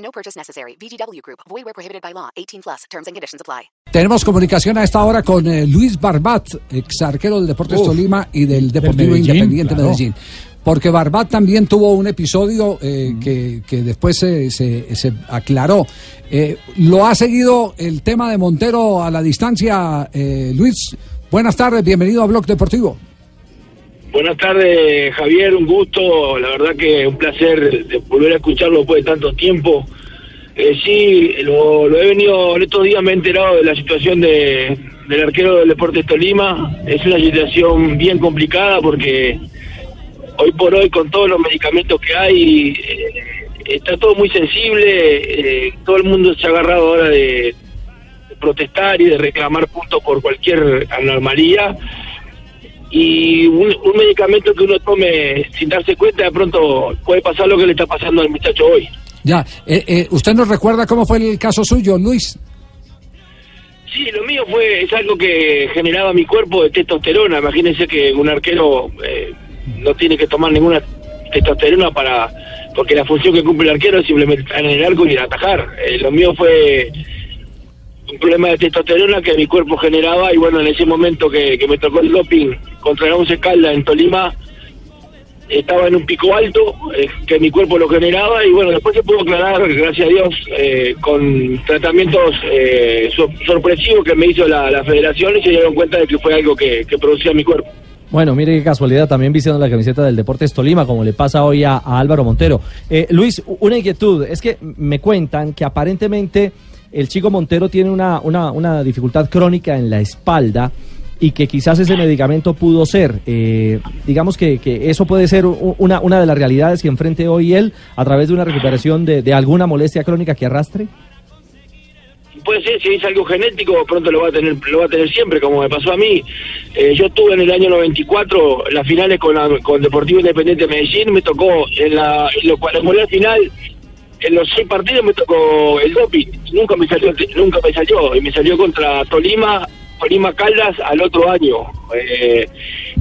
No purchase necessary. VGW Group. Void where prohibited by law. 18 plus. Terms and conditions apply. Tenemos comunicación a esta hora con eh, Luis Barbat, ex arquero del Deportes Uf, Tolima y del Deportivo Medellín, Independiente claro. Medellín. Porque Barbat también tuvo un episodio eh, que, que después se, se- se aclaró. Eh, ¿Lo ha seguido el tema de Montero a la distancia, eh, Luis? Buenas tardes, bienvenido a Blog Deportivo. Buenas tardes, Javier, un gusto, la verdad que un placer volver a escucharlo después de tanto tiempo. Eh, sí, lo, lo he venido, en estos días me he enterado de la situación de, del arquero del Deportes Tolima. Es una situación bien complicada porque hoy por hoy con todos los medicamentos que hay, eh, está todo muy sensible, eh, todo el mundo se ha agarrado ahora de, de protestar y de reclamar puntos por cualquier anormalía y un, un medicamento que uno tome sin darse cuenta, de pronto puede pasar lo que le está pasando al muchacho hoy. Ya, eh, eh, ¿usted nos recuerda cómo fue el caso suyo, Luis? Sí, lo mío fue es algo que generaba mi cuerpo de testosterona. Imagínense que un arquero eh, no tiene que tomar ninguna testosterona para porque la función que cumple el arquero es simplemente estar en el arco y atajar. Eh, lo mío fue un problema de testosterona que mi cuerpo generaba y bueno, en ese momento que, que me tocó el doping contra el Once Calda en Tolima, estaba en un pico alto eh, que mi cuerpo lo generaba y bueno, después se pudo aclarar, gracias a Dios, eh, con tratamientos eh, sor- sorpresivos que me hizo la, federación y se dieron cuenta de que fue algo que, que producía mi cuerpo. Bueno, mire qué casualidad, también vistiendo la camiseta del Deportes Tolima, como le pasa hoy a, a Álvaro Montero. Eh, Luis, una inquietud, es que me cuentan que aparentemente el chico Montero tiene una, una, una dificultad crónica en la espalda y que quizás ese medicamento pudo ser. Eh, digamos que, que eso puede ser una, una de las realidades que enfrente hoy él a través de una recuperación de, de alguna molestia crónica que arrastre. Puede ser, si es algo genético, pronto lo va a tener lo va a tener siempre, como me pasó a mí. Eh, yo estuve en el año 94 las finales con, la- con Deportivo Independiente de Medellín, me tocó en la en lo cuadrangular final, en los seis partidos me tocó el doping, nunca me salió, nunca me salió, y me salió contra Tolima, Tolima Caldas al otro año. Eh,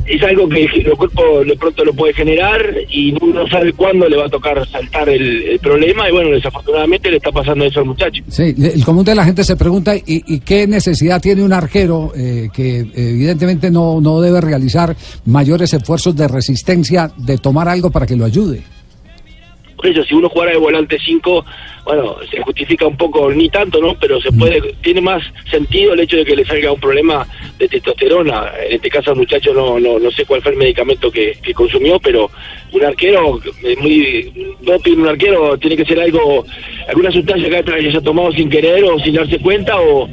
es algo que el cuerpo de pronto lo puede generar y uno no sabe cuándo le va a tocar saltar el, problema y bueno, desafortunadamente le está pasando eso al muchacho. Sí, el común de la gente se pregunta ¿y, y qué necesidad tiene un arquero eh, que evidentemente no, no debe realizar mayores esfuerzos de resistencia de tomar algo para que lo ayude. Por eso, si uno jugara de volante 5, bueno, se justifica un poco, ni tanto, ¿no? Pero se puede, tiene más sentido el hecho de que le salga un problema de testosterona. En este caso, al muchacho no, no, no sé cuál fue el medicamento que, que consumió, pero un arquero, es muy doping, un arquero tiene que ser algo, alguna sustancia que haya tomado sin querer o sin darse cuenta o,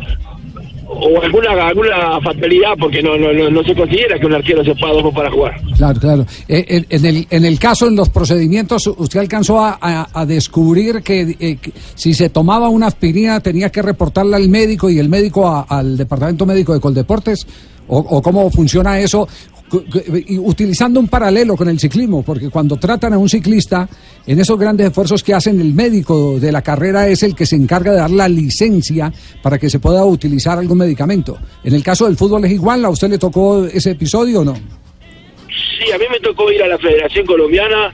o alguna alguna fatalidad, porque no, no, no, no se considera que un arquero se pueda dos para jugar. Claro, claro. Eh, en, el, en el caso, en los procedimientos, usted alcanzó a, a- descubrir que, eh, que si se tomaba una aspirina tenía que reportarla al médico y el médico a- al departamento médico de Coldeportes, o, cómo funciona eso, utilizando un paralelo con el ciclismo, porque cuando tratan a un ciclista, en esos grandes esfuerzos que hacen el médico de la carrera es el que se encarga de dar la licencia para que se pueda utilizar algún medicamento. En el caso del fútbol es igual, ¿a usted le tocó ese episodio o no? Sí, a mí me tocó ir a la Federación Colombiana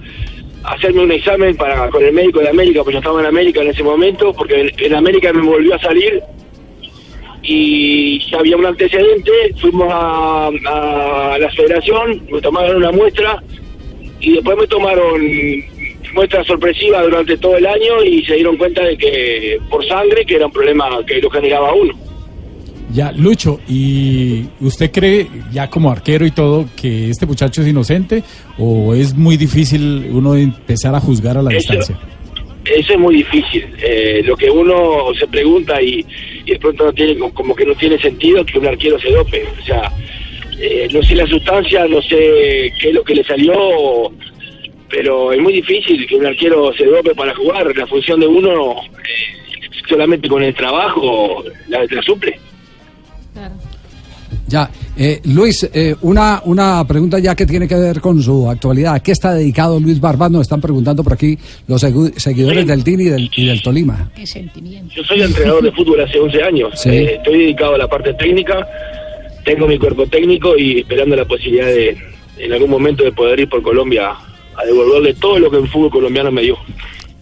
hacerme un examen para con el médico de América, pues yo estaba en América en ese momento, porque en América me volvió a salir y ya había un antecedente, fuimos a, a la Federación, me tomaron una muestra y después me tomaron muestras sorpresivas durante todo el año y se dieron cuenta de que por sangre, que era un problema que lo generaba uno. Ya, Lucho, ¿y usted cree, ya como arquero y todo, que este muchacho es inocente o es muy difícil uno empezar a juzgar a la Eso- distancia? Eso es muy difícil. Eh, lo que uno se pregunta y, y de pronto no tiene, como que no tiene sentido que un arquero se dope. O sea, eh, no sé la sustancia, no sé qué es lo que le salió, pero es muy difícil que un arquero se dope para jugar. La función de uno, eh, solamente con el trabajo, la, la suple. Ya, eh, Luis, eh, una, una pregunta ya que tiene que ver con su actualidad. ¿A qué está dedicado Luis Barbat? Nos están preguntando por aquí los segu- seguidores Sí. del DIN y del, y del Tolima. Qué sentimiento. Yo soy entrenador de fútbol hace 11 años. Sí. Eh, estoy dedicado a la parte técnica, tengo mi cuerpo técnico y esperando la posibilidad de, en algún momento, de poder ir por Colombia a devolverle todo lo que el fútbol colombiano me dio.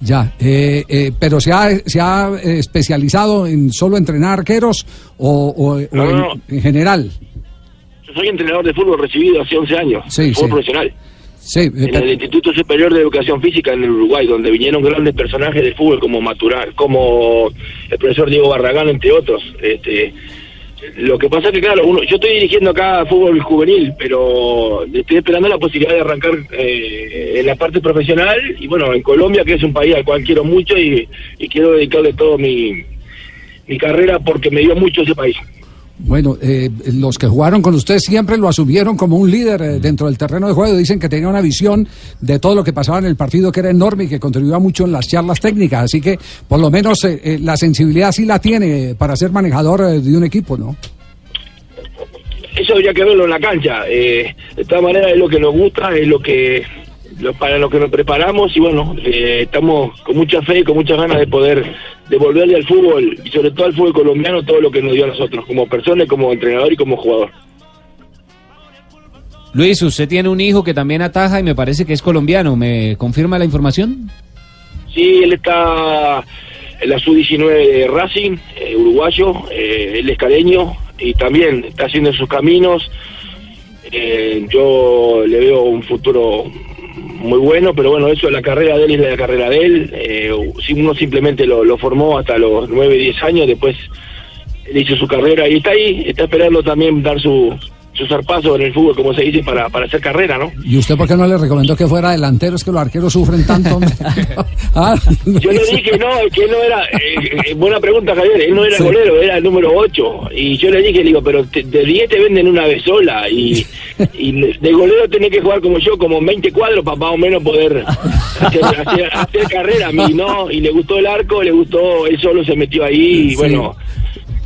Ya, eh, eh, pero ¿se ha, se ha eh, especializado en solo entrenar arqueros o, o- o No, en, no, no. en general? Soy entrenador de fútbol recibido hace 11 años, Sí, fútbol sí. profesional. Sí, en pero- el Instituto Superior de Educación Física en el Uruguay, donde vinieron grandes personajes del fútbol como Matural, como el profesor Diego Barragán, entre otros. Este, lo que pasa es que, claro, uno, yo estoy dirigiendo acá fútbol juvenil, pero estoy esperando la posibilidad de arrancar eh, en la parte profesional y, bueno, en Colombia, que es un país al cual quiero mucho y, y quiero dedicarle todo mi, mi carrera porque me dio mucho ese país. Bueno, eh, los que jugaron con usted siempre lo asumieron como un líder eh, dentro del terreno de juego. Dicen que tenía una visión de todo lo que pasaba en el partido que era enorme y que contribuía mucho en las charlas técnicas. Así que, por lo menos, eh, eh, la sensibilidad sí la tiene para ser manejador eh, de un equipo, ¿no? eso habría que verlo en la cancha. Eh, de todas maneras es lo que nos gusta, es lo que lo- para lo que nos preparamos y bueno, eh, estamos con mucha fe y con muchas ganas de poder devolverle al fútbol y sobre todo al fútbol colombiano todo lo que nos dio a nosotros como personas, como entrenador y como jugador. Luis, usted tiene un hijo que también ataja y me parece que es colombiano. ¿Me confirma la información? Sí, él está en la sub-19 de Racing, eh, uruguayo, eh, él es careño y también está haciendo sus caminos. Eh, yo le veo un futuro muy bueno, pero bueno, eso es la carrera de él es la carrera de él. Eh, uno simplemente lo, lo formó hasta los 9, 10 años, después él hizo su carrera y está ahí, está esperando también dar su, su zarpazo en el fútbol, como se dice, para, para hacer carrera, ¿no? ¿Y usted por qué no le recomendó que fuera delantero? Es que los arqueros sufren tanto. Ah, Yo le dije no, que él no era, eh, eh, buena pregunta Javier, él no era Sí. golero, era el número 8. Y yo le dije, le digo, pero te- de 10 te venden una vez sola. Y, y de golero tenés que jugar como yo, como 20 cuadros para más o menos poder hacer, hacer- hacer carrera. A mí no, y le gustó el arco, le gustó, él solo se metió ahí. Y Sí. bueno,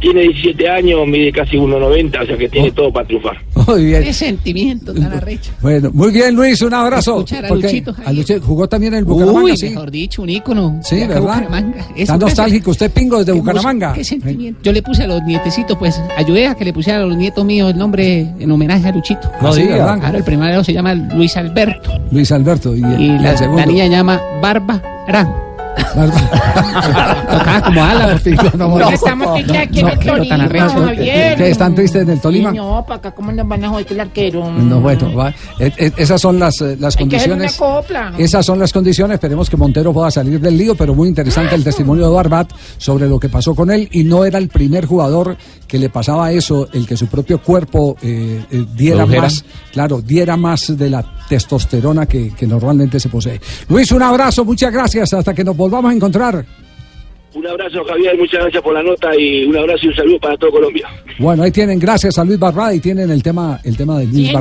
tiene 17 años, mide casi 1,90, o sea que tiene todo para triunfar. Muy bien. Qué sentimiento tan arrecho. Bueno, muy bien, Luis, un abrazo. Escuchar a Luchito, a Javier. Luchito jugó también en el Bucaramanga, Uy, sí. mejor dicho, un ícono. Sí, ¿verdad? Bucaramanga. Está nostálgico, usted pingo desde Qué Bucaramanga. Qué sentimiento. Yo le puse a los nietecitos, pues, ayudé a que le pusieran a los nietos míos el nombre en homenaje a Luchito. No Sí, diga, ¿verdad? Claro, el primero se llama Luis Alberto Luis Alberto. Y, el, y la, la niña se llama Barba Ran. Tocaba como ala. No, No, estamos que aquí en no, el Tolima, arrecho. Javier. ¿Que están tristes en el Tolima? Sí, No, para acá, ¿cómo nos van a joder que el arquero? No, bueno, va. Eh, eh, esas son las, eh, las una condiciones. copla. Esas son las condiciones. Esperemos que Montero pueda salir del lío, pero muy interesante el testimonio de Barbat sobre lo que pasó con él. Y no era el primer jugador que le pasaba eso, el que su propio cuerpo eh, eh, diera ¿Produjera? más, claro, diera más de la testosterona que, que normalmente se posee. Luis, un abrazo, muchas gracias. Hasta que nos volvamos a encontrar. Un abrazo Javier, muchas gracias por la nota y un abrazo y un saludo para todo Colombia. Bueno, ahí tienen, gracias a Luis Barbat y tienen el tema, el tema de Luis sí.